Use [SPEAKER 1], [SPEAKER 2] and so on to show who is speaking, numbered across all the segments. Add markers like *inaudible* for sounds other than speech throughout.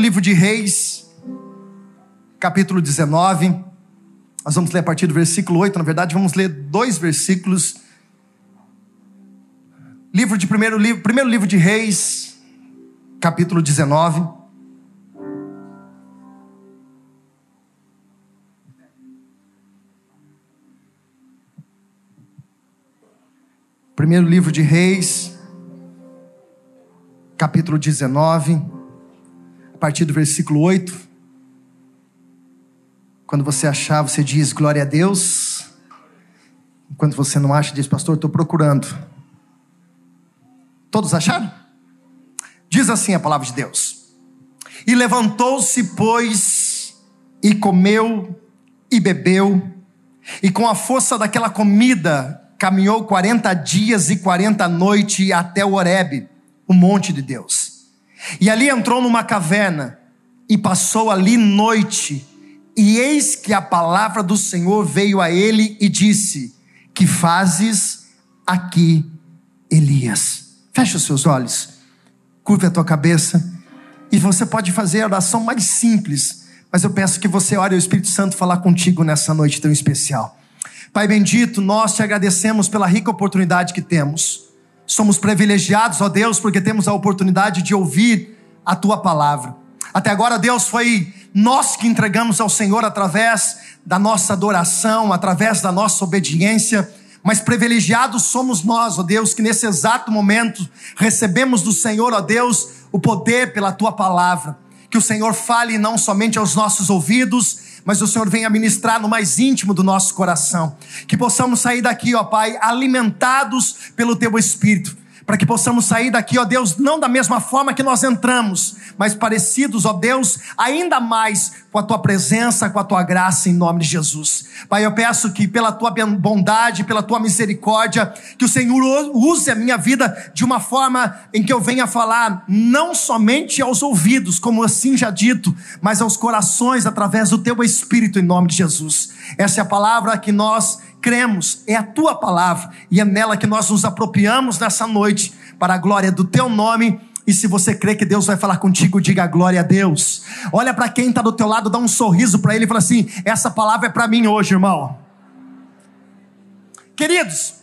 [SPEAKER 1] livro de Reis, capítulo 19. Nós vamos ler a partir do versículo 8. Na verdade, vamos ler dois versículos. Livro de primeiro livro, primeiro livro de Reis, capítulo 19. Primeiro livro de Reis, capítulo 19, a partir do versículo 8. Quando você achar, você diz glória a Deus. Enquanto você não acha, diz, pastor, estou procurando. Todos acharam? Diz assim a palavra de Deus. E levantou-se, pois, e comeu e bebeu, e com a força daquela comida caminhou 40 dias e 40 noites até o Horebe o monte de Deus. E ali entrou numa caverna e passou ali noite. E eis que a palavra do Senhor veio a ele e disse: Que fazes aqui, Elias? Fecha os seus olhos, curva a tua cabeça, e você pode fazer a oração mais simples, mas eu peço que você ore o Espírito Santo falar contigo nessa noite tão especial. Pai bendito, nós te agradecemos pela rica oportunidade que temos Somos privilegiados, ó Deus, porque temos a oportunidade de ouvir a tua palavra. Até agora, Deus, foi nós que entregamos ao Senhor através da nossa adoração, através da nossa obediência, mas privilegiados somos nós, ó Deus, que nesse exato momento recebemos do Senhor, ó Deus, o poder pela tua palavra. Que o Senhor fale não somente aos nossos ouvidos, mas o Senhor venha ministrar no mais íntimo do nosso coração. Que possamos sair daqui, ó Pai, alimentados pelo Teu Espírito para que possamos sair daqui, ó Deus, não da mesma forma que nós entramos, mas parecidos, ó Deus, ainda mais com a tua presença, com a tua graça, em nome de Jesus. Pai, eu peço que pela tua bondade, pela tua misericórdia, que o Senhor use a minha vida de uma forma em que eu venha falar não somente aos ouvidos, como assim já dito, mas aos corações através do teu Espírito, em nome de Jesus. Essa é a palavra que nós cremos, é a tua palavra e é nela que nós nos apropriamos nessa noite para a glória do teu nome. E se você crê que Deus vai falar contigo, diga glória a Deus. Olha para quem está do teu lado, dá um sorriso para ele e fala assim: essa palavra é para mim hoje, irmão. Queridos,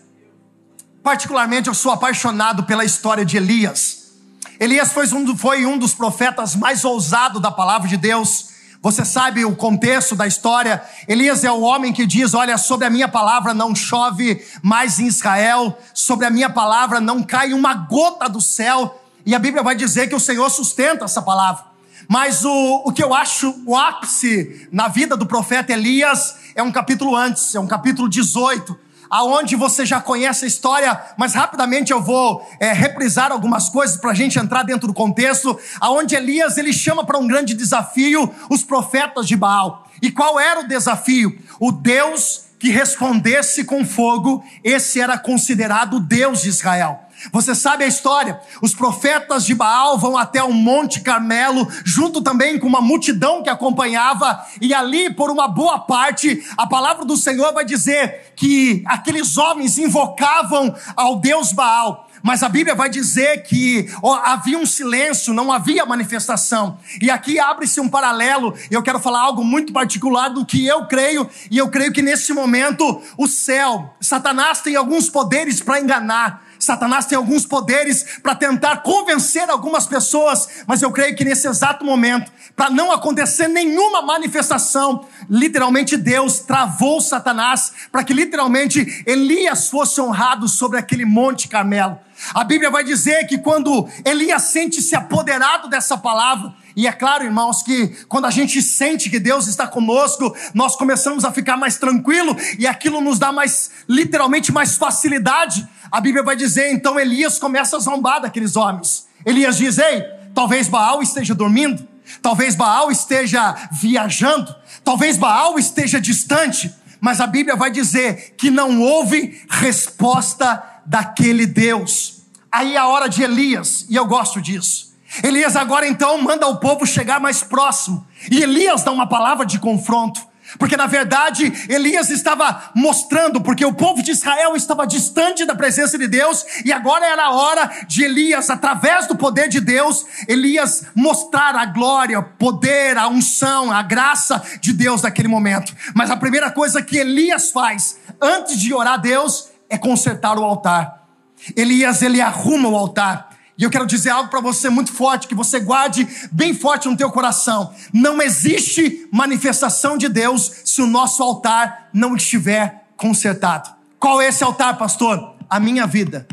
[SPEAKER 1] particularmente eu sou apaixonado pela história de Elias. Elias foi um, foi um dos profetas mais ousados da palavra de Deus. Você sabe o contexto da história? Elias é o homem que diz: Olha, sobre a minha palavra não chove mais em Israel, sobre a minha palavra não cai uma gota do céu. E a Bíblia vai dizer que o Senhor sustenta essa palavra. Mas o, o que eu acho o ápice na vida do profeta Elias é um capítulo antes, é um capítulo 18, aonde você já conhece a história, mas rapidamente eu vou é, reprisar algumas coisas para a gente entrar dentro do contexto, aonde Elias ele chama para um grande desafio os profetas de Baal. E qual era o desafio? O Deus que respondesse com fogo, esse era considerado o Deus de Israel. Você sabe a história? Os profetas de Baal vão até o Monte Carmelo, junto também com uma multidão que acompanhava, e ali, por uma boa parte, a palavra do Senhor vai dizer que aqueles homens invocavam ao Deus Baal mas a Bíblia vai dizer que havia um silêncio, não havia manifestação. E aqui abre-se um paralelo, eu quero falar algo muito particular do que eu creio, e eu creio que nesse momento o céu, Satanás tem alguns poderes para enganar. Satanás tem alguns poderes para tentar convencer algumas pessoas, mas eu creio que nesse exato momento, para não acontecer nenhuma manifestação, literalmente Deus travou Satanás para que literalmente Elias fosse honrado sobre aquele monte Carmelo. A Bíblia vai dizer que quando Elias sente-se apoderado dessa palavra, e é claro, irmãos, que quando a gente sente que Deus está conosco, nós começamos a ficar mais tranquilo e aquilo nos dá mais, literalmente, mais facilidade. A Bíblia vai dizer, então Elias começa a zombar daqueles homens. Elias diz: Ei, talvez Baal esteja dormindo, talvez Baal esteja viajando, talvez Baal esteja distante, mas a Bíblia vai dizer que não houve resposta daquele Deus. Aí é a hora de Elias, e eu gosto disso. Elias agora então manda o povo chegar mais próximo. E Elias dá uma palavra de confronto. Porque na verdade Elias estava mostrando, porque o povo de Israel estava distante da presença de Deus, e agora era a hora de Elias, através do poder de Deus, Elias mostrar a glória, poder, a unção, a graça de Deus naquele momento. Mas a primeira coisa que Elias faz antes de orar a Deus é consertar o altar. Elias ele arruma o altar. E eu quero dizer algo para você muito forte, que você guarde bem forte no teu coração. Não existe manifestação de Deus se o nosso altar não estiver consertado. Qual é esse altar, pastor? A minha vida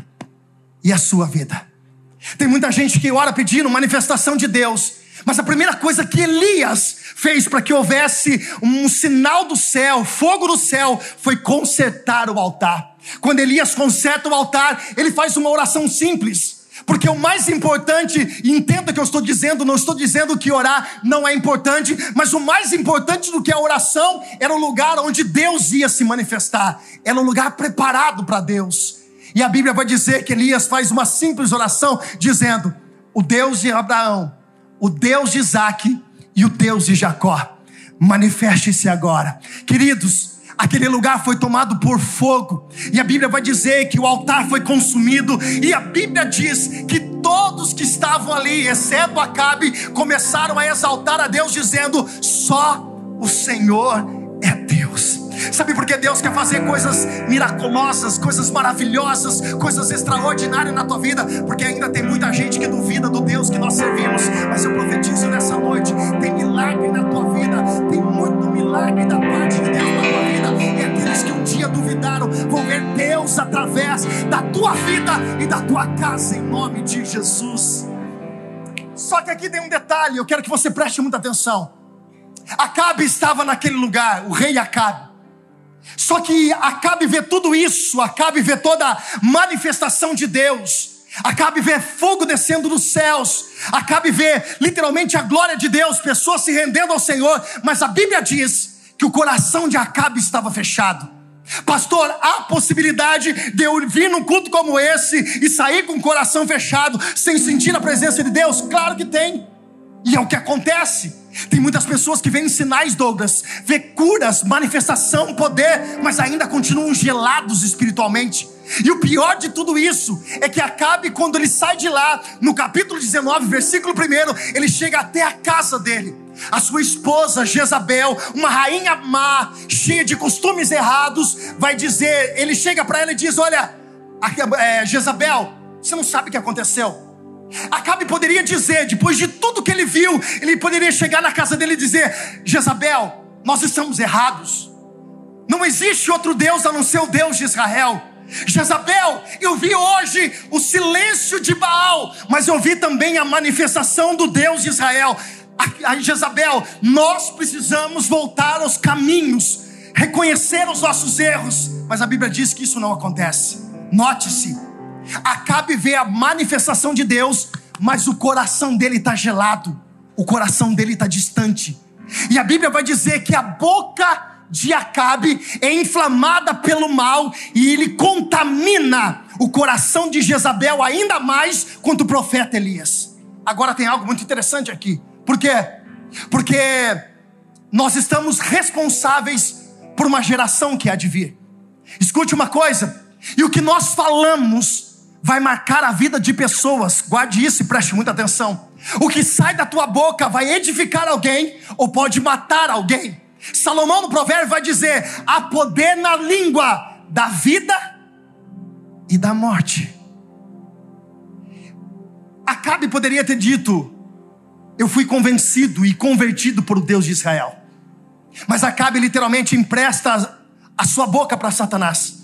[SPEAKER 1] e a sua vida. Tem muita gente que ora pedindo manifestação de Deus, mas a primeira coisa que Elias fez para que houvesse um sinal do céu, fogo do céu, foi consertar o altar. Quando Elias conserta o altar, ele faz uma oração simples. Porque o mais importante, entenda que eu estou dizendo, não estou dizendo que orar não é importante, mas o mais importante do que a oração era o lugar onde Deus ia se manifestar, era um lugar preparado para Deus. E a Bíblia vai dizer que Elias faz uma simples oração, dizendo: O Deus de Abraão, o Deus de Isaac e o Deus de Jacó, manifeste-se agora. Queridos, aquele lugar foi tomado por fogo, e a Bíblia vai dizer que o altar foi consumido, e a Bíblia diz que todos que estavam ali, exceto Acabe, começaram a exaltar a Deus, dizendo: só o Senhor é Deus. Sabe por que Deus quer fazer coisas miraculosas, coisas maravilhosas, coisas extraordinárias na tua vida? Porque ainda tem muita gente que duvida do Deus que nós servimos. Mas eu profetizo nessa noite: tem milagre na tua vida, tem muito milagre da parte de Deus na tua vida dia duvidaram vão ver Deus através da tua vida e da tua casa, em nome de Jesus. Só que aqui tem um detalhe, eu quero que você preste muita atenção. Acabe estava naquele lugar, o rei Acabe. Só que Acabe vê tudo isso, Acabe vê toda a manifestação de Deus. Acabe vê fogo descendo dos céus, Acabe vê literalmente a glória de Deus, pessoas se rendendo ao Senhor, mas a Bíblia diz que o coração de Acabe estava fechado. Pastor, há possibilidade de eu vir num culto como esse e sair com o coração fechado, sem sentir a presença de Deus? Claro que tem. E é o que acontece. Tem muitas pessoas que veem sinais, Douglas, vê curas, manifestação, poder, mas ainda continuam gelados espiritualmente. E o pior de tudo isso é que Acabe, quando ele sai de lá, no capítulo 19, versículo 1, ele chega até a casa dele. A sua esposa Jezabel, uma rainha má, cheia de costumes errados, vai dizer, ele chega para ela e diz: Olha, é, Jezabel, você não sabe o que aconteceu. Acabe poderia dizer, depois de tudo que ele viu, ele poderia chegar na casa dele e dizer: Jezabel, nós estamos errados. Não existe outro Deus a não ser o Deus de Israel. Jezabel, eu vi hoje o silêncio de Baal, mas eu vi também a manifestação do Deus de Israel a Jezabel, nós precisamos voltar aos caminhos, reconhecer os nossos erros, mas a Bíblia diz que isso não acontece. Note-se, Acabe ver a manifestação de Deus, mas o coração dele está gelado, o coração dele está distante. E a Bíblia vai dizer que a boca de Acabe é inflamada pelo mal e ele contamina o coração de Jezabel ainda mais quanto o profeta Elias. Agora tem algo muito interessante aqui. Por quê? Porque nós estamos responsáveis por uma geração que há de vir. Escute uma coisa, e o que nós falamos vai marcar a vida de pessoas, guarde isso e preste muita atenção. O que sai da tua boca vai edificar alguém ou pode matar alguém. Salomão no provérbio vai dizer: há poder na língua da vida e da morte. Acabe poderia ter dito: eu fui convencido e convertido por Deus de Israel. Mas Acabe literalmente empresta a sua boca para Satanás.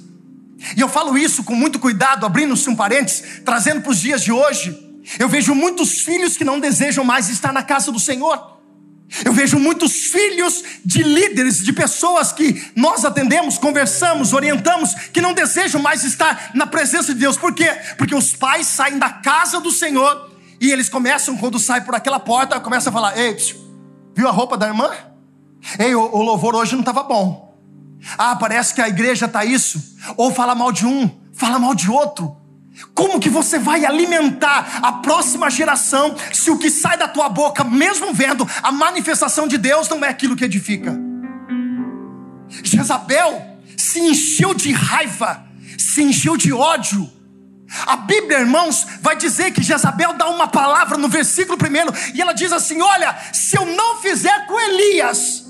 [SPEAKER 1] E eu falo isso com muito cuidado, abrindo-se um parênteses, trazendo para os dias de hoje. Eu vejo muitos filhos que não desejam mais estar na casa do Senhor. Eu vejo muitos filhos de líderes, de pessoas que nós atendemos, conversamos, orientamos, que não desejam mais estar na presença de Deus. Por quê? Porque os pais saem da casa do Senhor e eles começam, quando sai por aquela porta, começam a falar: Ei, viu a roupa da irmã? Ei, o, o louvor hoje não estava bom. Ah, parece que a igreja está isso. Ou fala mal de um, fala mal de outro. Como que você vai alimentar a próxima geração se o que sai da tua boca, mesmo vendo a manifestação de Deus, não é aquilo que edifica? Jezabel se encheu de raiva, se encheu de ódio. A Bíblia, irmãos, vai dizer que Jezabel dá uma palavra no versículo primeiro, e ela diz assim: Olha, se eu não fizer com Elias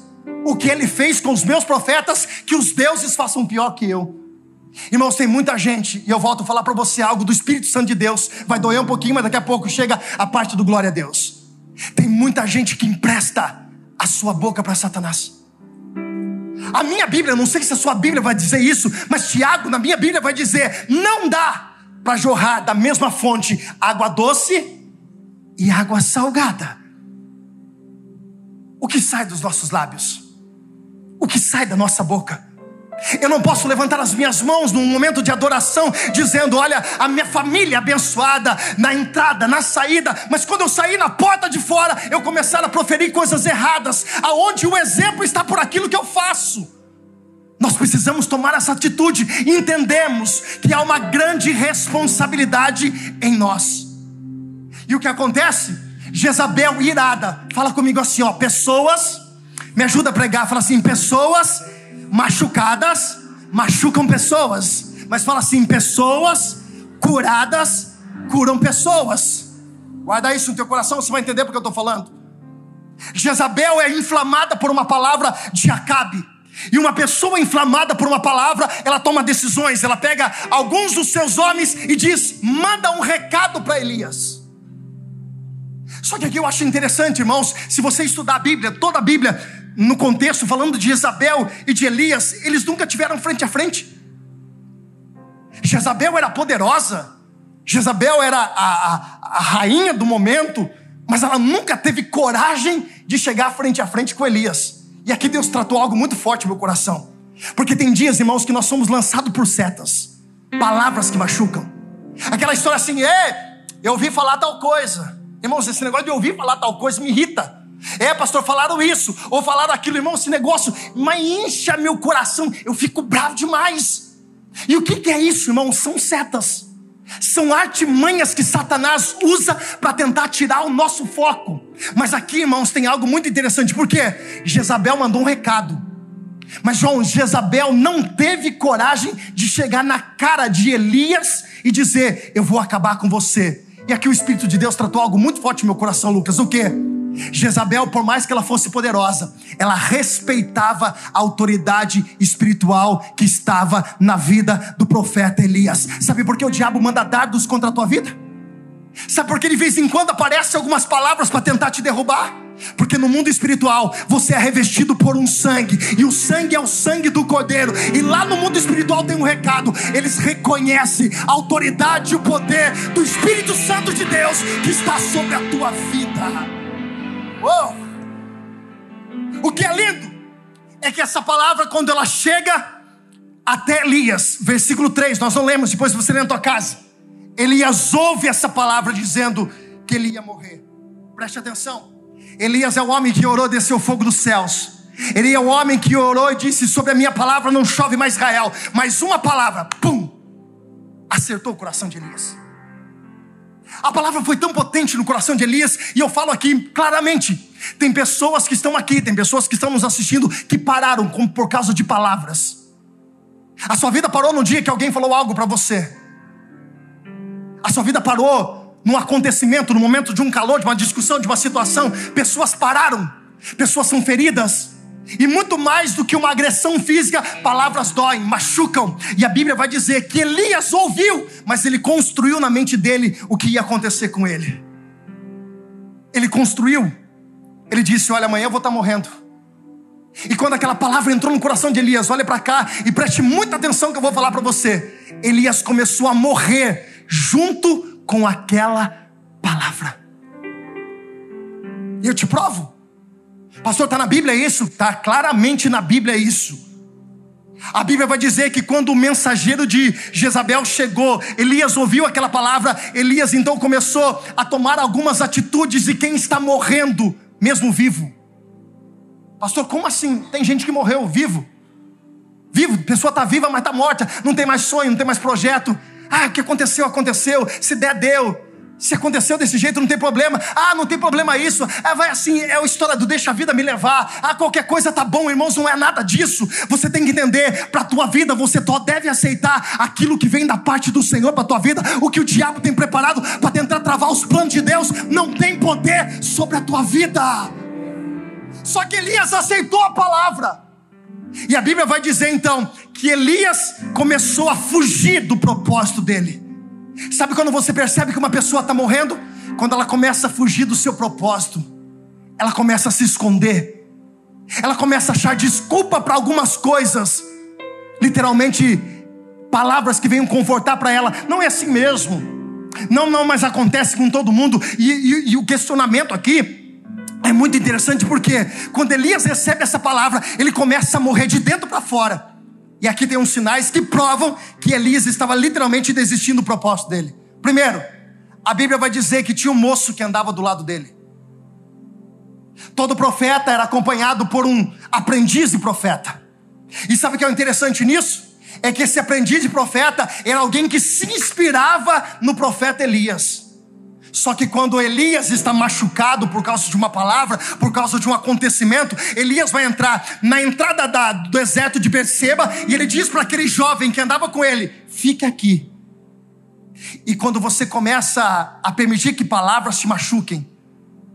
[SPEAKER 1] o que ele fez com os meus profetas, que os deuses façam pior que eu. Irmãos, tem muita gente, e eu volto a falar para você algo do Espírito Santo de Deus, vai doer um pouquinho, mas daqui a pouco chega a parte do glória a Deus. Tem muita gente que empresta a sua boca para Satanás. A minha Bíblia, não sei se a sua Bíblia vai dizer isso, mas Tiago, na minha Bíblia, vai dizer: não dá para jorrar da mesma fonte água doce e água salgada. O que sai dos nossos lábios? O que sai da nossa boca? Eu não posso levantar as minhas mãos num momento de adoração, dizendo: Olha, a minha família é abençoada na entrada, na saída, mas quando eu sair na porta de fora, eu começar a proferir coisas erradas, aonde o exemplo está por aquilo que eu faço. Nós precisamos tomar essa atitude entendemos que há uma grande responsabilidade em nós. E o que acontece? Jezabel irada, fala comigo assim, ó, pessoas, me ajuda a pregar, fala assim, pessoas machucadas machucam pessoas, mas fala assim: pessoas curadas curam pessoas. Guarda isso no teu coração, você vai entender porque eu estou falando. Jezabel é inflamada por uma palavra de Acabe. E uma pessoa inflamada por uma palavra, ela toma decisões. Ela pega alguns dos seus homens e diz: manda um recado para Elias. Só que aqui eu acho interessante, irmãos, se você estudar a Bíblia, toda a Bíblia, no contexto, falando de Isabel e de Elias, eles nunca tiveram frente a frente. Jezabel era poderosa, Jezabel era a, a, a rainha do momento, mas ela nunca teve coragem de chegar frente a frente com Elias. E aqui Deus tratou algo muito forte no meu coração. Porque tem dias, irmãos, que nós somos lançados por setas, palavras que machucam. Aquela história assim, é, eu ouvi falar tal coisa. Irmãos, esse negócio de ouvir falar tal coisa me irrita. É, pastor, falaram isso, ou falaram aquilo, irmão, esse negócio, mas incha meu coração, eu fico bravo demais. E o que, que é isso, irmão? São setas, são artimanhas que Satanás usa para tentar tirar o nosso foco. Mas aqui, irmãos, tem algo muito interessante, porque Jezabel mandou um recado. Mas João, Jezabel não teve coragem de chegar na cara de Elias e dizer: Eu vou acabar com você. E aqui o Espírito de Deus tratou algo muito forte no meu coração, Lucas. O que? Jezabel, por mais que ela fosse poderosa, ela respeitava a autoridade espiritual que estava na vida do profeta Elias. Sabe por que o diabo manda dardos contra a tua vida? Sabe por que de vez em quando aparecem algumas palavras para tentar te derrubar? Porque no mundo espiritual você é revestido por um sangue, e o sangue é o sangue do Cordeiro. E lá no mundo espiritual tem um recado: eles reconhecem a autoridade e o poder do Espírito Santo de Deus que está sobre a tua vida. Oh! O que é lindo é que essa palavra, quando ela chega até Elias, versículo 3, nós não lemos, depois você lê na tua casa. Elias ouve essa palavra dizendo que ele ia morrer. Preste atenção. Elias é o homem que orou desceu fogo dos céus. Ele é o homem que orou e disse: Sobre a minha palavra não chove mais Israel. Mas uma palavra, pum, acertou o coração de Elias. A palavra foi tão potente no coração de Elias, e eu falo aqui claramente: tem pessoas que estão aqui, tem pessoas que estão nos assistindo que pararam por causa de palavras. A sua vida parou no dia que alguém falou algo para você. A sua vida parou num acontecimento, no momento de um calor, de uma discussão, de uma situação. Pessoas pararam, pessoas são feridas, e muito mais do que uma agressão física, palavras doem, machucam. E a Bíblia vai dizer que Elias ouviu, mas ele construiu na mente dele o que ia acontecer com ele. Ele construiu. Ele disse: Olha, amanhã eu vou estar morrendo. E quando aquela palavra entrou no coração de Elias, olha para cá e preste muita atenção que eu vou falar para você. Elias começou a morrer junto com aquela palavra. E eu te provo. Pastor, está na Bíblia isso? Está claramente na Bíblia isso. A Bíblia vai dizer que quando o mensageiro de Jezabel chegou, Elias ouviu aquela palavra, Elias então começou a tomar algumas atitudes de quem está morrendo, mesmo vivo. Pastor, como assim? Tem gente que morreu vivo. Vivo, a pessoa está viva, mas está morta, não tem mais sonho, não tem mais projeto. Ah, o que aconteceu, aconteceu. Se der, deu. Se aconteceu desse jeito, não tem problema. Ah, não tem problema isso. É, vai assim, é a história do deixa a vida me levar. Ah, qualquer coisa tá bom, irmãos, não é nada disso. Você tem que entender, para tua vida, você só deve aceitar aquilo que vem da parte do Senhor para tua vida. O que o diabo tem preparado para tentar travar os planos de Deus não tem poder sobre a tua vida. Só que Elias aceitou a palavra. E a Bíblia vai dizer então que Elias começou a fugir do propósito dele. Sabe quando você percebe que uma pessoa está morrendo? Quando ela começa a fugir do seu propósito, ela começa a se esconder, ela começa a achar desculpa para algumas coisas, literalmente, palavras que venham confortar para ela. Não é assim mesmo, não, não, mas acontece com todo mundo, e, e, e o questionamento aqui é muito interessante porque quando Elias recebe essa palavra, ele começa a morrer de dentro para fora. E aqui tem uns sinais que provam que Elias estava literalmente desistindo do propósito dele. Primeiro, a Bíblia vai dizer que tinha um moço que andava do lado dele. Todo profeta era acompanhado por um aprendiz de profeta. E sabe o que é interessante nisso? É que esse aprendiz de profeta era alguém que se inspirava no profeta Elias. Só que quando Elias está machucado por causa de uma palavra, por causa de um acontecimento, Elias vai entrar na entrada da, do deserto de Berseba e ele diz para aquele jovem que andava com ele: fica aqui. E quando você começa a permitir que palavras te machuquem,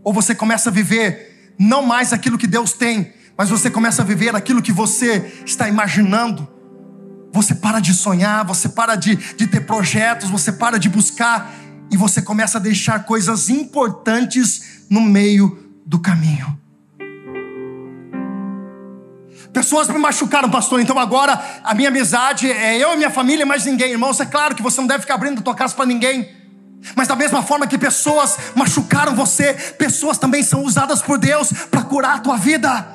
[SPEAKER 1] ou você começa a viver não mais aquilo que Deus tem, mas você começa a viver aquilo que você está imaginando, você para de sonhar, você para de, de ter projetos, você para de buscar e você começa a deixar coisas importantes no meio do caminho. Pessoas me machucaram, pastor, então agora a minha amizade é eu e minha família, mais ninguém, irmãos. É claro que você não deve ficar abrindo a tua casa para ninguém. Mas da mesma forma que pessoas machucaram você, pessoas também são usadas por Deus para curar a tua vida.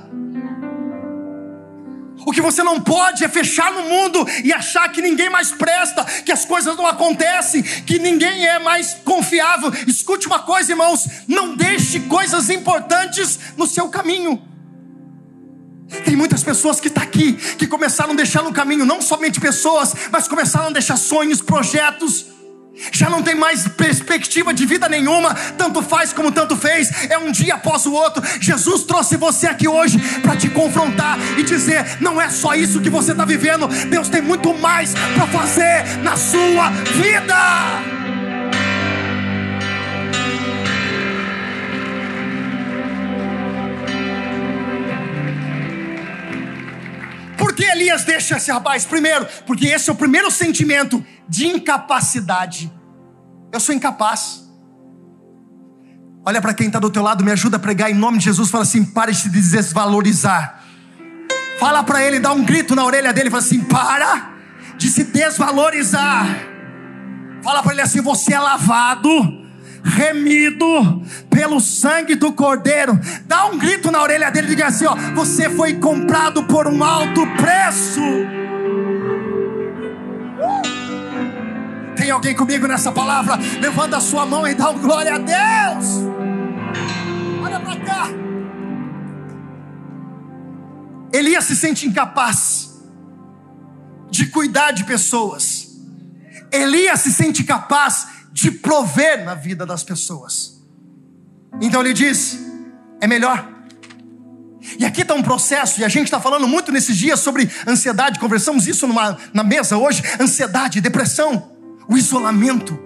[SPEAKER 1] O que você não pode é fechar no mundo e achar que ninguém mais presta, que as coisas não acontecem, que ninguém é mais confiável. Escute uma coisa, irmãos: não deixe coisas importantes no seu caminho. Tem muitas pessoas que estão tá aqui, que começaram a deixar no caminho, não somente pessoas, mas começaram a deixar sonhos, projetos, já não tem mais perspectiva de vida nenhuma, tanto faz como tanto fez, é um dia após o outro. Jesus trouxe você aqui hoje para te confrontar e dizer: não é só isso que você está vivendo, Deus tem muito mais para fazer na sua vida. Por que Elias deixa esse rapaz? Primeiro, porque esse é o primeiro sentimento de incapacidade. Eu sou incapaz. Olha para quem está do teu lado, me ajuda a pregar em nome de Jesus. Fala assim: pare de desvalorizar. Fala para ele, dá um grito na orelha dele. Fala assim: para de se desvalorizar. Fala para ele assim: você é lavado, remido pelo sangue do Cordeiro. Dá um grito na orelha dele e diga assim: ó, você foi comprado por um alto preço. Tem alguém comigo nessa palavra? Levanta a sua mão e dá um glória a Deus. Olha para cá. Elias se sente incapaz de cuidar de pessoas. Elias se sente capaz de prover na vida das pessoas. Então ele diz: é melhor. E aqui está um processo, e a gente está falando muito nesses dias sobre ansiedade, conversamos isso numa, na mesa hoje: ansiedade, depressão o isolamento,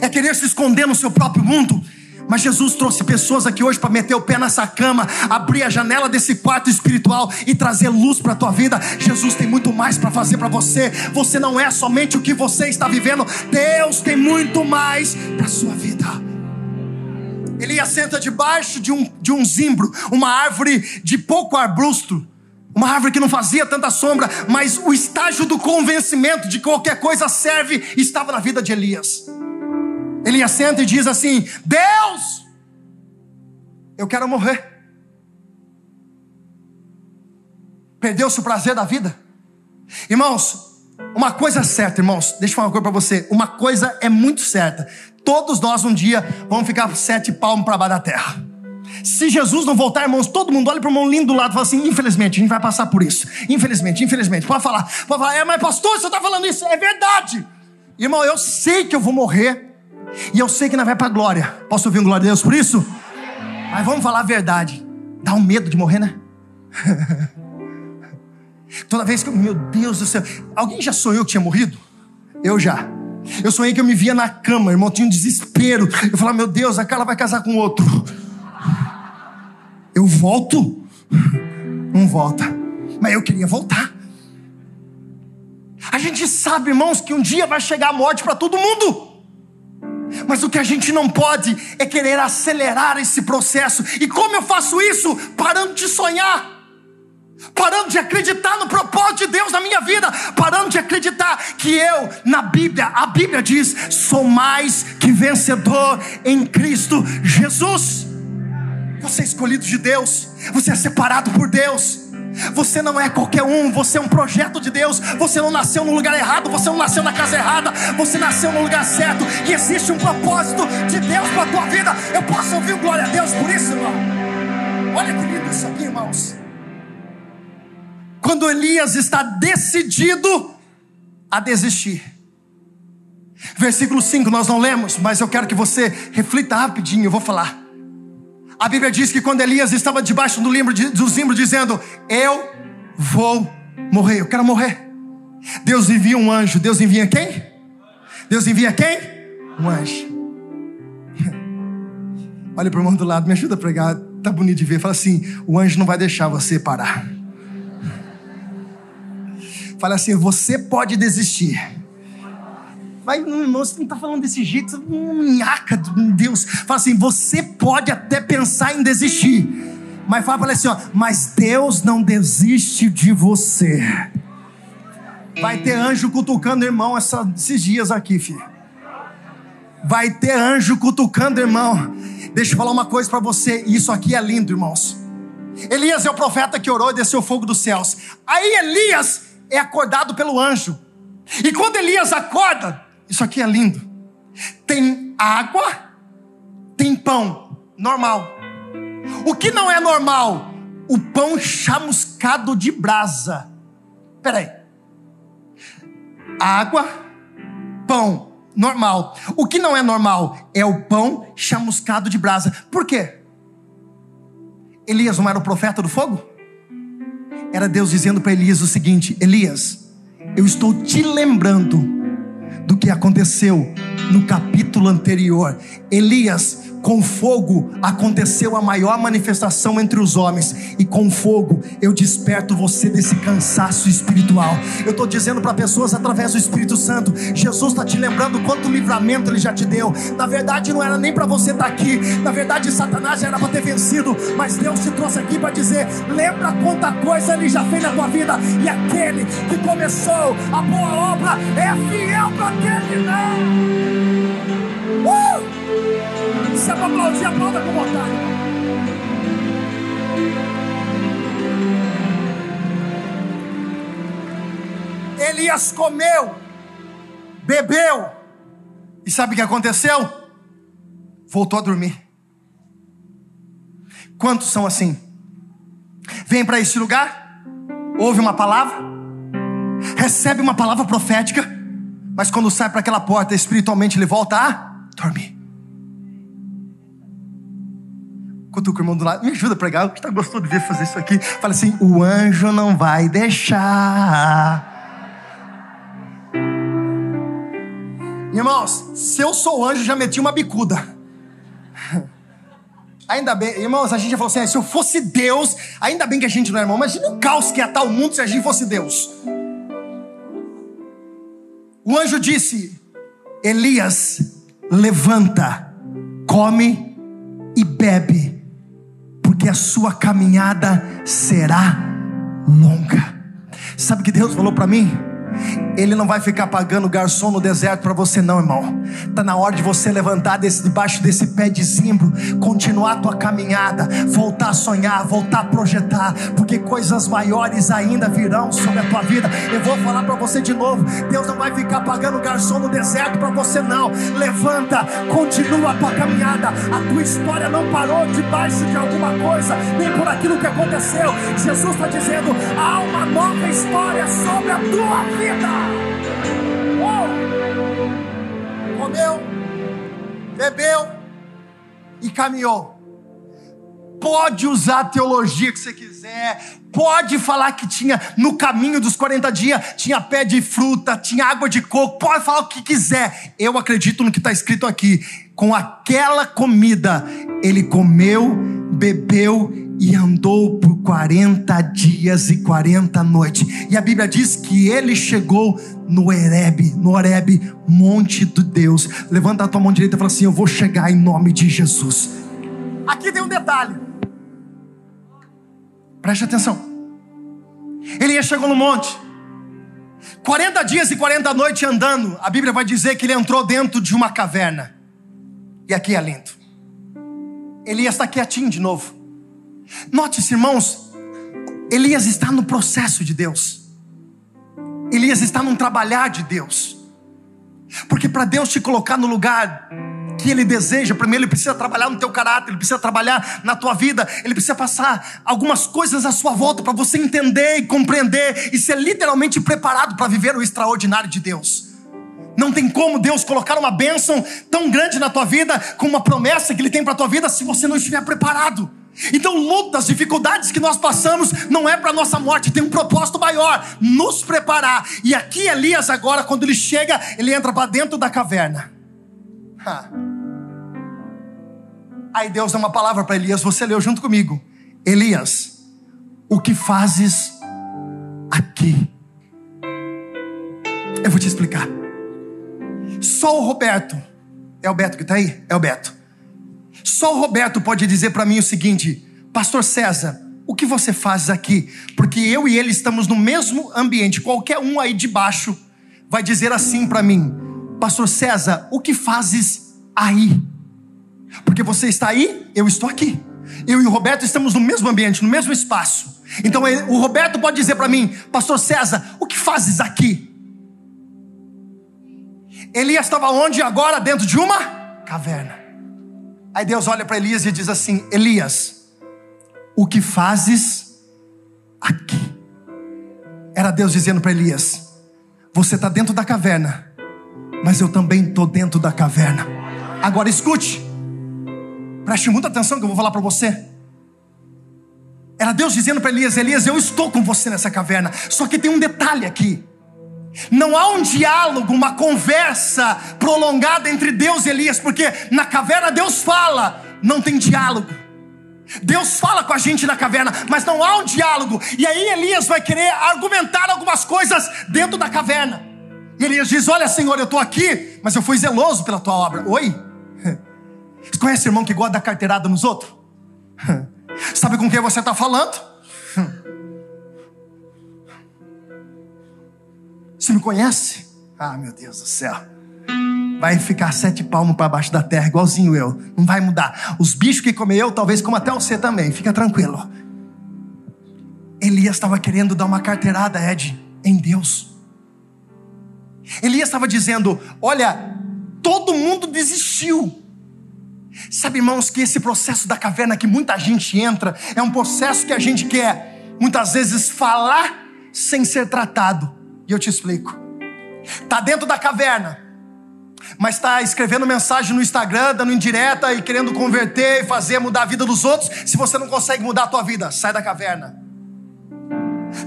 [SPEAKER 1] é querer se esconder no seu próprio mundo. Mas Jesus trouxe pessoas aqui hoje para meter o pé nessa cama, abrir a janela desse quarto espiritual e trazer luz para a tua vida. Jesus tem muito mais para fazer para você. Você não é somente o que você está vivendo, Deus tem muito mais para a sua vida. Ele assenta debaixo de um, de um zimbro, uma árvore de pouco arbusto uma árvore que não fazia tanta sombra, mas o estágio do convencimento de que qualquer coisa serve estava na vida de Elias. Elias senta e diz assim: Deus, eu quero morrer. Perdeu-se o prazer da vida. Irmãos, uma coisa é certa, irmãos, deixa eu falar uma coisa para você. Uma coisa é muito certa. Todos nós um dia vamos ficar sete palmos para baixo da terra. Se Jesus não voltar, irmãos, todo mundo olha para o irmão lindo do lado e fala assim: infelizmente, a gente vai passar por isso. Infelizmente, infelizmente. Pode falar, pode falar, é, mas pastor, você está falando isso? É verdade. Irmão, eu sei que eu vou morrer. E eu sei que não vai para a glória. Posso ouvir um glória a Deus por isso? Mas vamos falar a verdade. Dá um medo de morrer, né? *laughs* Toda vez que eu, meu Deus do céu, alguém já sonhou que tinha morrido? Eu já. Eu sonhei que eu me via na cama, irmão, tinha um desespero. Eu falava, meu Deus, a Carla vai casar com outro. Eu volto? Não volta. Mas eu queria voltar. A gente sabe, irmãos, que um dia vai chegar a morte para todo mundo. Mas o que a gente não pode é querer acelerar esse processo. E como eu faço isso? Parando de sonhar parando de acreditar no propósito de Deus na minha vida, parando de acreditar que eu, na Bíblia, a Bíblia diz: sou mais que vencedor em Cristo Jesus. Você é escolhido de Deus, você é separado por Deus. Você não é qualquer um, você é um projeto de Deus. Você não nasceu no lugar errado, você não nasceu na casa errada, você nasceu no lugar certo. E existe um propósito de Deus para a tua vida. Eu posso ouvir glória a Deus por isso, irmão? Olha que lindo isso aqui, irmãos quando Elias está decidido a desistir. Versículo 5 nós não lemos, mas eu quero que você reflita rapidinho, eu vou falar. A Bíblia diz que quando Elias estava debaixo do limbo, do zimbro, dizendo: Eu vou morrer, eu quero morrer. Deus envia um anjo. Deus envia quem? Deus envia quem? Um anjo. *laughs* Olha para o irmão do lado, me ajuda a pregar. Tá bonito de ver. Fala assim: o anjo não vai deixar você parar. Fala assim: você pode desistir. Vai, irmão, você não está falando desse jeito, nhaca, Deus. Fala assim: você pode até pensar em desistir. Mas fala assim: ó, mas Deus não desiste de você. Vai ter anjo cutucando irmão essa, esses dias aqui, filho. Vai ter anjo cutucando irmão. Deixa eu falar uma coisa para você. Isso aqui é lindo, irmãos. Elias é o profeta que orou e desceu fogo dos céus. Aí Elias é acordado pelo anjo. E quando Elias acorda, isso aqui é lindo. Tem água, tem pão, normal. O que não é normal? O pão chamuscado de brasa. Peraí. Água, pão, normal. O que não é normal é o pão chamuscado de brasa. Por quê? Elias não era o profeta do fogo? Era Deus dizendo para Elias o seguinte: Elias, eu estou te lembrando do que aconteceu no capítulo anterior. Elias com fogo aconteceu a maior manifestação entre os homens, e com fogo eu desperto você desse cansaço espiritual. Eu estou dizendo para pessoas através do Espírito Santo: Jesus está te lembrando quanto livramento ele já te deu. Na verdade, não era nem para você estar tá aqui, na verdade, Satanás já era para ter vencido, mas Deus te trouxe aqui para dizer: lembra quanta coisa ele já fez na tua vida, e aquele que começou a boa obra é fiel para terminar. Uh! Se é para aplaudir, aplauda com vontade. Elias comeu, bebeu, e sabe o que aconteceu? Voltou a dormir. Quantos são assim? Vem para esse lugar, ouve uma palavra, recebe uma palavra profética, mas quando sai para aquela porta, espiritualmente ele volta a dormir. Cutuca o irmão do lado, me ajuda a pregar, que está gostou de ver fazer isso aqui. Fala assim: o anjo não vai deixar. Irmãos, se eu sou anjo, já meti uma bicuda. Ainda bem, irmãos, a gente já falou assim: se eu fosse Deus, ainda bem que a gente não é irmão. Imagina o caos que ia estar o mundo se a gente fosse Deus. O anjo disse: Elias, levanta, come e bebe porque a sua caminhada será longa. Sabe o que Deus falou para mim? Ele não vai ficar pagando garçom no deserto para você, não, irmão. Tá na hora de você levantar desse, debaixo desse pé de zimbro, continuar a tua caminhada, voltar a sonhar, voltar a projetar, porque coisas maiores ainda virão sobre a tua vida. Eu vou falar para você de novo: Deus não vai ficar pagando garçom no deserto para você, não. Levanta, continua a tua caminhada. A tua história não parou debaixo de alguma coisa, nem por aquilo que aconteceu. Jesus está dizendo: há uma nova história sobre a tua vida. Comeu, bebeu e caminhou. Pode usar a teologia que você quiser, pode falar que tinha no caminho dos 40 dias, tinha pé de fruta, tinha água de coco, pode falar o que quiser. Eu acredito no que está escrito aqui. Com aquela comida, ele comeu, bebeu e andou por 40 dias e 40 noites. E a Bíblia diz que ele chegou no Erebe, no Oreb, monte de Deus. Levanta a tua mão direita e fala assim: Eu vou chegar em nome de Jesus. Aqui tem um detalhe. Preste atenção. Elias chegou no monte. 40 dias e 40 noites andando, a Bíblia vai dizer que ele entrou dentro de uma caverna. E aqui é lindo. Elias está quietinho de novo. Note-se, irmãos, Elias está no processo de Deus. Elias está num trabalhar de Deus. Porque para Deus te colocar no lugar que Ele deseja, primeiro Ele precisa trabalhar no teu caráter, Ele precisa trabalhar na tua vida, Ele precisa passar algumas coisas à sua volta para você entender e compreender e ser literalmente preparado para viver o extraordinário de Deus. Não tem como Deus colocar uma bênção tão grande na tua vida, com uma promessa que Ele tem para a tua vida, se você não estiver preparado. Então, lutas, dificuldades que nós passamos, não é para nossa morte, tem um propósito maior: nos preparar. E aqui, Elias, agora, quando ele chega, ele entra para dentro da caverna. Aí Deus dá uma palavra para Elias, você leu junto comigo. Elias, o que fazes aqui? Eu vou te explicar. Só o Roberto, é o Beto que está aí? É o Beto. Só o Roberto pode dizer para mim o seguinte: Pastor César, o que você faz aqui? Porque eu e ele estamos no mesmo ambiente. Qualquer um aí de baixo vai dizer assim para mim: Pastor César, o que fazes aí? Porque você está aí, eu estou aqui. Eu e o Roberto estamos no mesmo ambiente, no mesmo espaço. Então o Roberto pode dizer para mim, Pastor César, o que fazes aqui? Elias estava onde agora? Dentro de uma caverna. Aí Deus olha para Elias e diz assim: Elias, o que fazes aqui? Era Deus dizendo para Elias: Você está dentro da caverna, mas eu também estou dentro da caverna. Agora escute, preste muita atenção que eu vou falar para você. Era Deus dizendo para Elias: Elias, eu estou com você nessa caverna. Só que tem um detalhe aqui. Não há um diálogo, uma conversa prolongada entre Deus e Elias, porque na caverna Deus fala, não tem diálogo. Deus fala com a gente na caverna, mas não há um diálogo. E aí Elias vai querer argumentar algumas coisas dentro da caverna. E Elias diz: Olha, Senhor, eu estou aqui, mas eu fui zeloso pela tua obra. Oi? *laughs* Você conhece irmão que gosta da carteirada nos outros? *laughs* Sabe com quem você está falando? Você me conhece? Ah, meu Deus do céu. Vai ficar sete palmos para baixo da terra, igualzinho eu. Não vai mudar. Os bichos que comeu eu, talvez como até você também. Fica tranquilo. Elias estava querendo dar uma carteirada, Ed, em Deus. Elias estava dizendo: Olha, todo mundo desistiu. Sabe, irmãos, que esse processo da caverna que muita gente entra é um processo que a gente quer muitas vezes falar sem ser tratado. E eu te explico. Tá dentro da caverna, mas está escrevendo mensagem no Instagram, dando indireta e querendo converter e fazer mudar a vida dos outros. Se você não consegue mudar a tua vida, sai da caverna.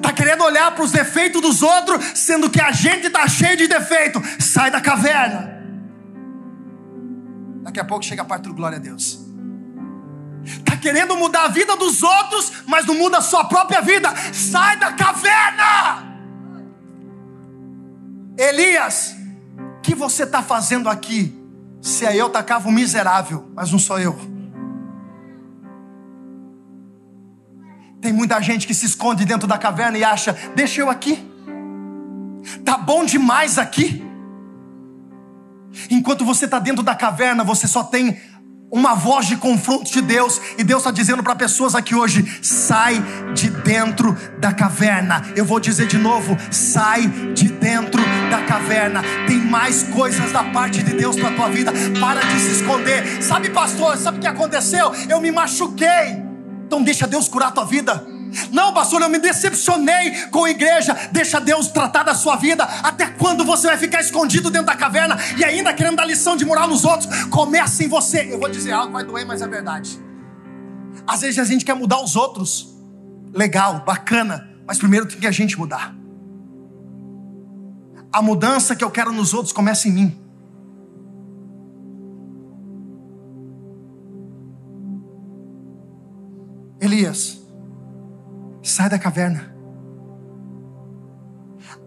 [SPEAKER 1] Tá querendo olhar para os defeitos dos outros, sendo que a gente tá cheio de defeito. Sai da caverna. Daqui a pouco chega a parte do glória a Deus. Tá querendo mudar a vida dos outros, mas não muda a sua própria vida. Sai da caverna. Elias, o que você está fazendo aqui? Se aí eu tacava um miserável, mas não sou eu. Tem muita gente que se esconde dentro da caverna e acha: deixa eu aqui, tá bom demais aqui. Enquanto você está dentro da caverna, você só tem uma voz de confronto de Deus, e Deus está dizendo para pessoas aqui hoje: sai de dentro da caverna. Eu vou dizer de novo: sai de dentro da caverna. Tem mais coisas da parte de Deus para tua vida. Para de se esconder. Sabe, pastor, sabe o que aconteceu? Eu me machuquei. Então deixa Deus curar a tua vida. Não, pastor, eu me decepcionei com a igreja. Deixa Deus tratar da sua vida. Até quando você vai ficar escondido dentro da caverna e ainda querendo dar lição de moral nos outros? Comece em você. Eu vou dizer algo vai doer, mas é verdade. Às vezes a gente quer mudar os outros. Legal, bacana. Mas primeiro tem que a gente mudar. A mudança que eu quero nos outros começa em mim. Elias, sai da caverna.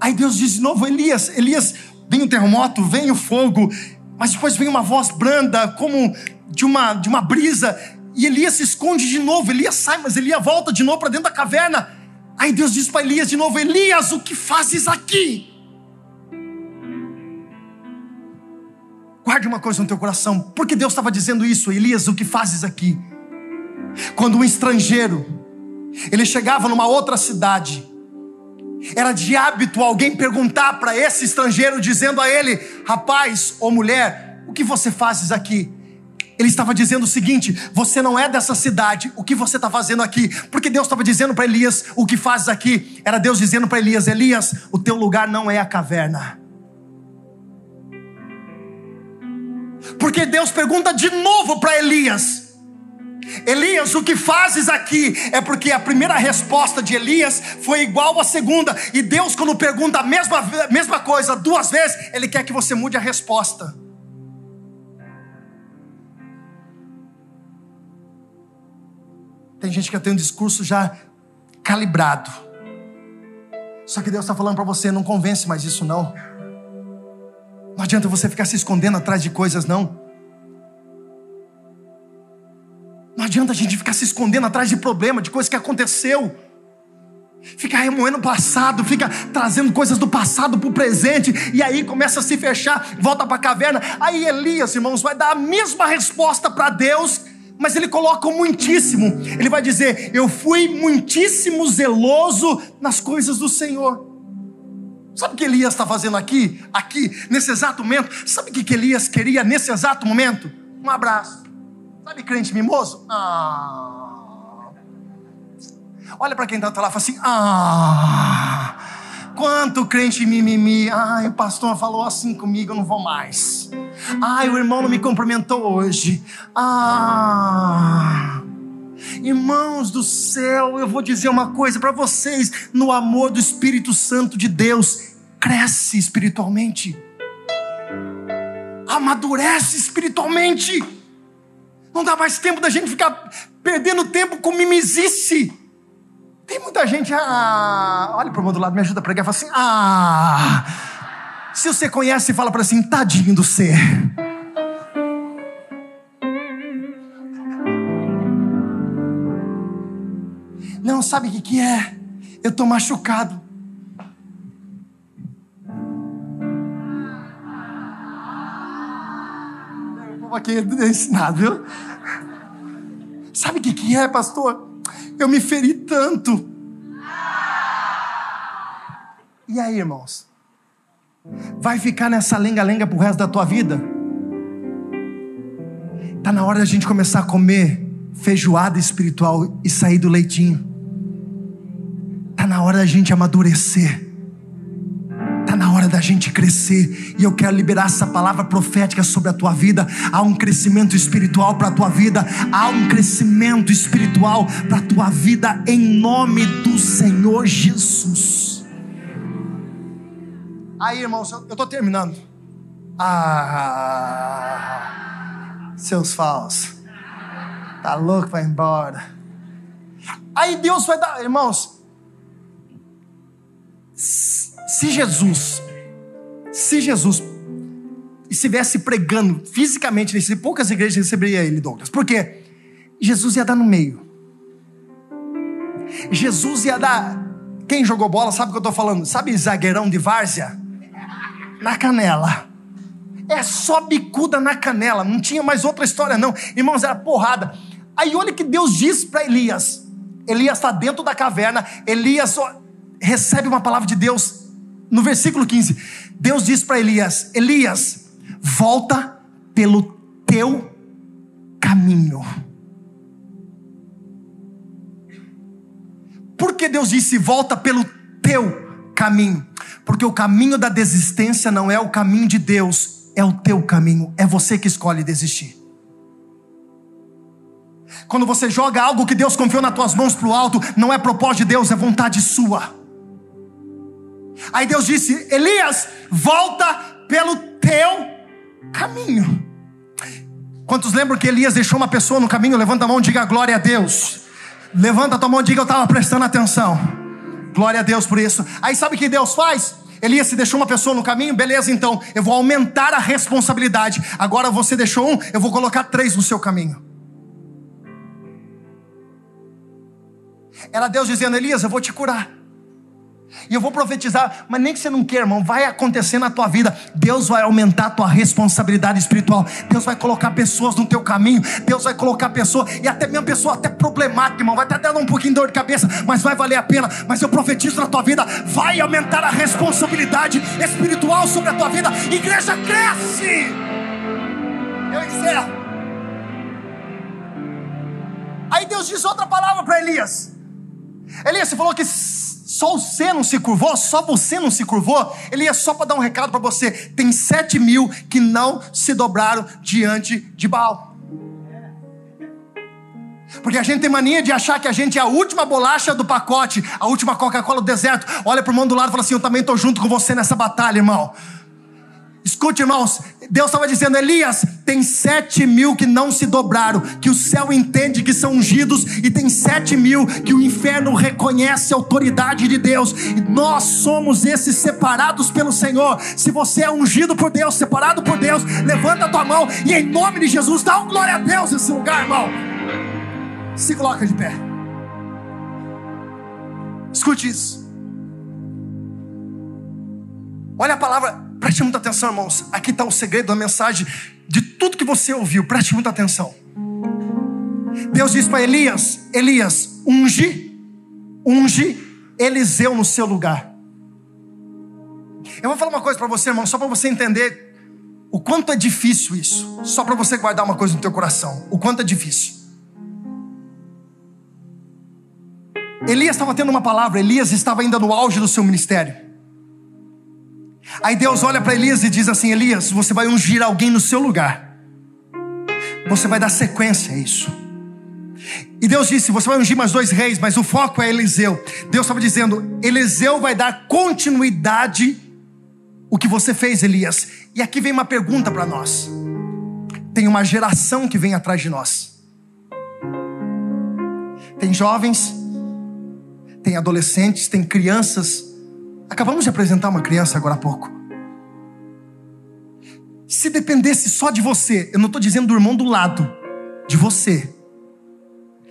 [SPEAKER 1] Aí Deus diz de novo: Elias, Elias, vem o terremoto, vem o fogo, mas depois vem uma voz branda, como de uma, de uma brisa, e Elias se esconde de novo. Elias sai, mas Elias volta de novo para dentro da caverna. Aí Deus diz para Elias de novo: Elias, o que fazes aqui? Guarde uma coisa no teu coração, porque Deus estava dizendo isso, Elias, o que fazes aqui? Quando um estrangeiro, ele chegava numa outra cidade, era de hábito alguém perguntar para esse estrangeiro, dizendo a ele: rapaz ou mulher, o que você fazes aqui? Ele estava dizendo o seguinte: você não é dessa cidade, o que você está fazendo aqui? Porque Deus estava dizendo para Elias: o que fazes aqui? Era Deus dizendo para Elias: Elias, o teu lugar não é a caverna. Porque Deus pergunta de novo para Elias: Elias, o que fazes aqui? É porque a primeira resposta de Elias foi igual à segunda. E Deus, quando pergunta a mesma, mesma coisa duas vezes, Ele quer que você mude a resposta. Tem gente que tem um discurso já calibrado. Só que Deus está falando para você: não convence mais isso, não. Não adianta você ficar se escondendo atrás de coisas, não. Não adianta a gente ficar se escondendo atrás de problema, de coisa que aconteceu. Fica remoendo o passado, fica trazendo coisas do passado para o presente, e aí começa a se fechar, volta para a caverna. Aí Elias, irmãos, vai dar a mesma resposta para Deus, mas ele coloca o muitíssimo. Ele vai dizer: Eu fui muitíssimo zeloso nas coisas do Senhor. Sabe o que Elias está fazendo aqui? Aqui, nesse exato momento? Sabe o que Elias queria nesse exato momento? Um abraço. Sabe crente mimoso? Ah. Olha para quem está lá e fala assim: Ah. Quanto crente mimimi. Ai, o pastor falou assim comigo, eu não vou mais. Ai, o irmão não me cumprimentou hoje. Ah. Irmãos do céu, eu vou dizer uma coisa para vocês: no amor do Espírito Santo de Deus, cresce espiritualmente, amadurece espiritualmente. Não dá mais tempo da gente ficar perdendo tempo com mimizice. Tem muita gente, ah, olha para o do lado, me ajuda a pregar, fala assim, ah. Se você conhece, fala para assim, tadinho do ser. Não, sabe o que, que é? Eu estou machucado. Aqui ensinado, viu? Sabe o que, que é, pastor? Eu me feri tanto. E aí, irmãos? Vai ficar nessa lenga-lenga pro resto da tua vida? Tá na hora da gente começar a comer feijoada espiritual e sair do leitinho. Tá na hora da gente amadurecer da gente crescer, e eu quero liberar essa palavra profética sobre a tua vida. Há um crescimento espiritual para a tua vida, há um crescimento espiritual para a tua vida, em nome do Senhor Jesus. Aí, irmãos, eu estou terminando. Ah, seus falsos, tá louco ir embora. Aí Deus vai dar, irmãos, se Jesus se Jesus estivesse pregando fisicamente nesse, poucas igrejas receberiam ele, Douglas. Por quê? Jesus ia dar no meio. Jesus ia dar. Quem jogou bola sabe o que eu estou falando? Sabe zagueirão de várzea? Na canela. É só bicuda na canela. Não tinha mais outra história, não. Irmãos, era porrada. Aí olha que Deus diz para Elias. Elias está dentro da caverna. Elias recebe uma palavra de Deus no versículo 15, Deus diz para Elias: Elias, volta pelo teu caminho. que Deus disse volta pelo teu caminho? Porque o caminho da desistência não é o caminho de Deus, é o teu caminho, é você que escolhe desistir. Quando você joga algo que Deus confiou nas tuas mãos para o alto, não é propósito de Deus, é vontade sua. Aí Deus disse: Elias, volta pelo teu caminho. Quantos lembram que Elias deixou uma pessoa no caminho? Levanta a mão e diga glória a Deus. Levanta a tua mão e diga eu estava prestando atenção. Glória a Deus por isso. Aí sabe o que Deus faz? Elias se deixou uma pessoa no caminho, beleza, então eu vou aumentar a responsabilidade. Agora você deixou um, eu vou colocar três no seu caminho. Era Deus dizendo: Elias, eu vou te curar. E eu vou profetizar, mas nem que você não queira, irmão, vai acontecer na tua vida. Deus vai aumentar a tua responsabilidade espiritual. Deus vai colocar pessoas no teu caminho. Deus vai colocar pessoas, e até mesmo pessoa até problemática, irmão. Vai até dando um pouquinho de dor de cabeça, mas vai valer a pena. Mas eu profetizo na tua vida, vai aumentar a responsabilidade espiritual sobre a tua vida. Igreja cresce. Eu encerro. Aí Deus diz outra palavra para Elias. Elias, você falou que só você não se curvou, só você não se curvou. Ele ia só para dar um recado para você: tem sete mil que não se dobraram diante de Baal. Porque a gente tem mania de achar que a gente é a última bolacha do pacote, a última Coca-Cola do deserto. Olha para o irmão do lado e fala assim: Eu também estou junto com você nessa batalha, irmão. Escute, irmãos, Deus estava dizendo: Elias, tem sete mil que não se dobraram, que o céu entende que são ungidos, e tem sete mil que o inferno reconhece a autoridade de Deus, e nós somos esses separados pelo Senhor. Se você é ungido por Deus, separado por Deus, levanta a tua mão e em nome de Jesus dá um glória a Deus nesse lugar, irmão. Se coloca de pé. Escute isso. Olha a palavra Preste muita atenção, irmãos. Aqui está o segredo da mensagem de tudo que você ouviu. Preste muita atenção. Deus diz para Elias: Elias, unge, unge Eliseu no seu lugar. Eu vou falar uma coisa para você, irmão, só para você entender o quanto é difícil isso. Só para você guardar uma coisa no teu coração. O quanto é difícil. Elias estava tendo uma palavra, Elias estava ainda no auge do seu ministério. Aí Deus olha para Elias e diz assim: Elias, você vai ungir alguém no seu lugar. Você vai dar sequência a isso. E Deus disse: Você vai ungir mais dois reis, mas o foco é Eliseu. Deus estava dizendo: Eliseu vai dar continuidade o que você fez, Elias. E aqui vem uma pergunta para nós. Tem uma geração que vem atrás de nós. Tem jovens, tem adolescentes, tem crianças Acabamos de apresentar uma criança agora há pouco. Se dependesse só de você, eu não estou dizendo do irmão do lado, de você.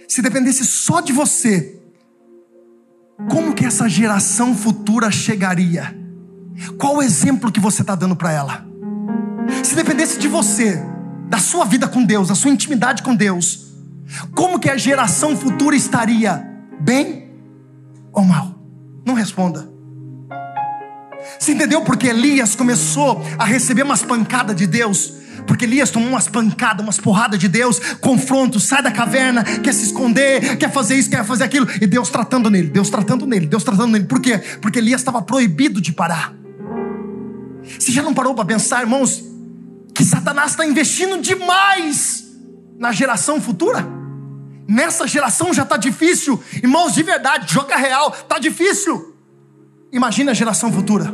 [SPEAKER 1] Se dependesse só de você, como que essa geração futura chegaria? Qual o exemplo que você está dando para ela? Se dependesse de você, da sua vida com Deus, da sua intimidade com Deus, como que a geração futura estaria? Bem ou mal? Não responda. Você entendeu porque Elias começou a receber umas pancadas de Deus? Porque Elias tomou umas pancadas, umas porradas de Deus, confronto, sai da caverna, quer se esconder, quer fazer isso, quer fazer aquilo, e Deus tratando nele, Deus tratando nele, Deus tratando nele. Por quê? Porque Elias estava proibido de parar. Você já não parou para pensar, irmãos, que Satanás está investindo demais na geração futura? Nessa geração já está difícil, irmãos, de verdade, joga real, está difícil. Imagina a geração futura.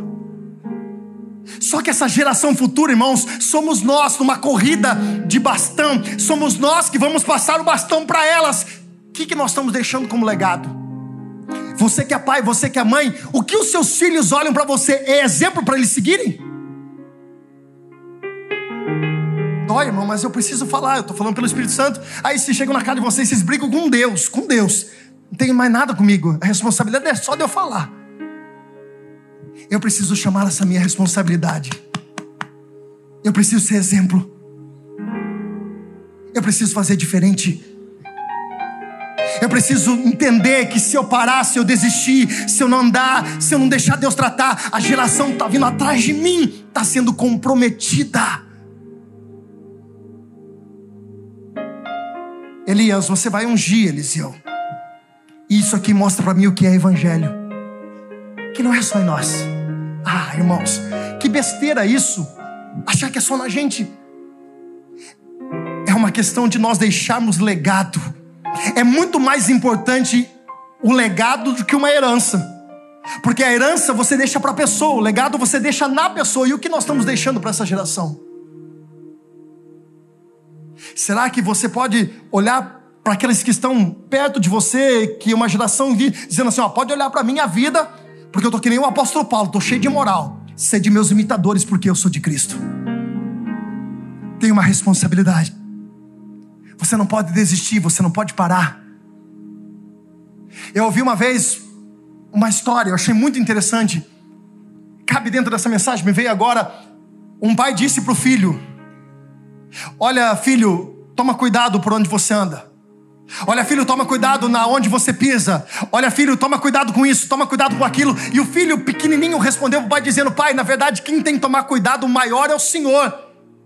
[SPEAKER 1] Só que essa geração futura, irmãos, somos nós numa corrida de bastão, somos nós que vamos passar o bastão para elas. O que, que nós estamos deixando como legado? Você que é pai, você que é mãe, o que os seus filhos olham para você é exemplo para eles seguirem? Dói, irmão, mas eu preciso falar, eu estou falando pelo Espírito Santo. Aí se chegam na casa de vocês, vocês brigam com Deus, com Deus. Não tem mais nada comigo, a responsabilidade é só de eu falar. Eu preciso chamar essa minha responsabilidade. Eu preciso ser exemplo. Eu preciso fazer diferente. Eu preciso entender que se eu parar, se eu desistir, se eu não andar, se eu não deixar Deus tratar, a geração que está vindo atrás de mim está sendo comprometida. Elias, você vai ungir Eliseu. E isso aqui mostra para mim o que é evangelho. Que não é só em nós. Ah, irmãos, que besteira isso. Achar que é só na gente. É uma questão de nós deixarmos legado. É muito mais importante o legado do que uma herança. Porque a herança você deixa para a pessoa, o legado você deixa na pessoa. E o que nós estamos deixando para essa geração? Será que você pode olhar para aqueles que estão perto de você, que uma geração dizendo assim: ó, pode olhar para a minha vida, porque eu tô que nem o apóstolo Paulo, tô cheio de moral. Ser de meus imitadores, porque eu sou de Cristo. Tem uma responsabilidade. Você não pode desistir, você não pode parar. Eu ouvi uma vez uma história, eu achei muito interessante. Cabe dentro dessa mensagem, me veio agora. Um pai disse para o filho: Olha, filho, toma cuidado por onde você anda. Olha, filho, toma cuidado na onde você pisa. Olha, filho, toma cuidado com isso, toma cuidado com aquilo. E o filho pequenininho respondeu o pai dizendo: Pai, na verdade, quem tem que tomar cuidado maior é o Senhor.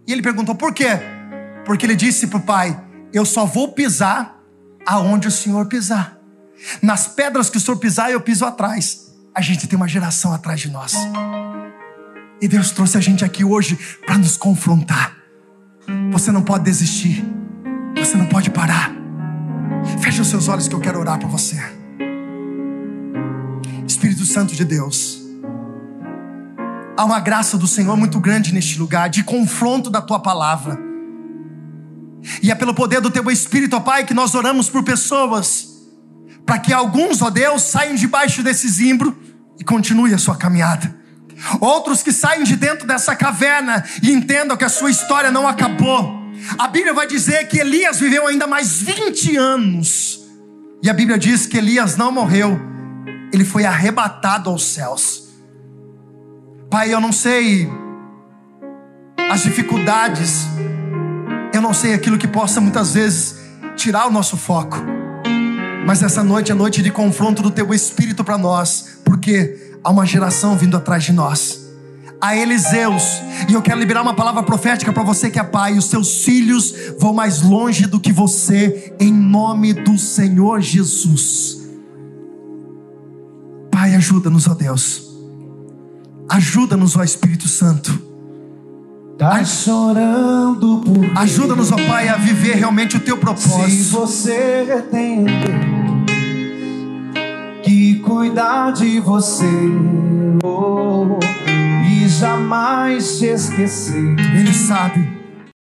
[SPEAKER 1] E ele perguntou: Por quê? Porque ele disse para o pai: Eu só vou pisar aonde o Senhor pisar. Nas pedras que o Senhor pisar, eu piso atrás. A gente tem uma geração atrás de nós. E Deus trouxe a gente aqui hoje para nos confrontar. Você não pode desistir. Você não pode parar. Feche os seus olhos que eu quero orar para você. Espírito Santo de Deus. Há uma graça do Senhor muito grande neste lugar, de confronto da tua palavra. E é pelo poder do teu Espírito, ó Pai, que nós oramos por pessoas para que alguns, ó Deus, saiam debaixo desse zimbro e continue a sua caminhada. Outros que saem de dentro dessa caverna e entendam que a sua história não acabou. A Bíblia vai dizer que Elias viveu ainda mais 20 anos. E a Bíblia diz que Elias não morreu, ele foi arrebatado aos céus. Pai, eu não sei as dificuldades, eu não sei aquilo que possa muitas vezes tirar o nosso foco. Mas essa noite é noite de confronto do teu espírito para nós, porque há uma geração vindo atrás de nós. Há Eliseus, e eu quero liberar uma palavra profética para você que é pai. Os seus filhos vão mais longe do que você, em nome do Senhor Jesus. Pai, ajuda-nos, ó Deus. Ajuda-nos, ó Espírito Santo.
[SPEAKER 2] Tá chorando por
[SPEAKER 1] Ajuda-nos, ó Pai, a viver realmente o teu propósito.
[SPEAKER 2] Se você tem que cuidar de você oh, jamais esquecer.
[SPEAKER 1] Ele sabe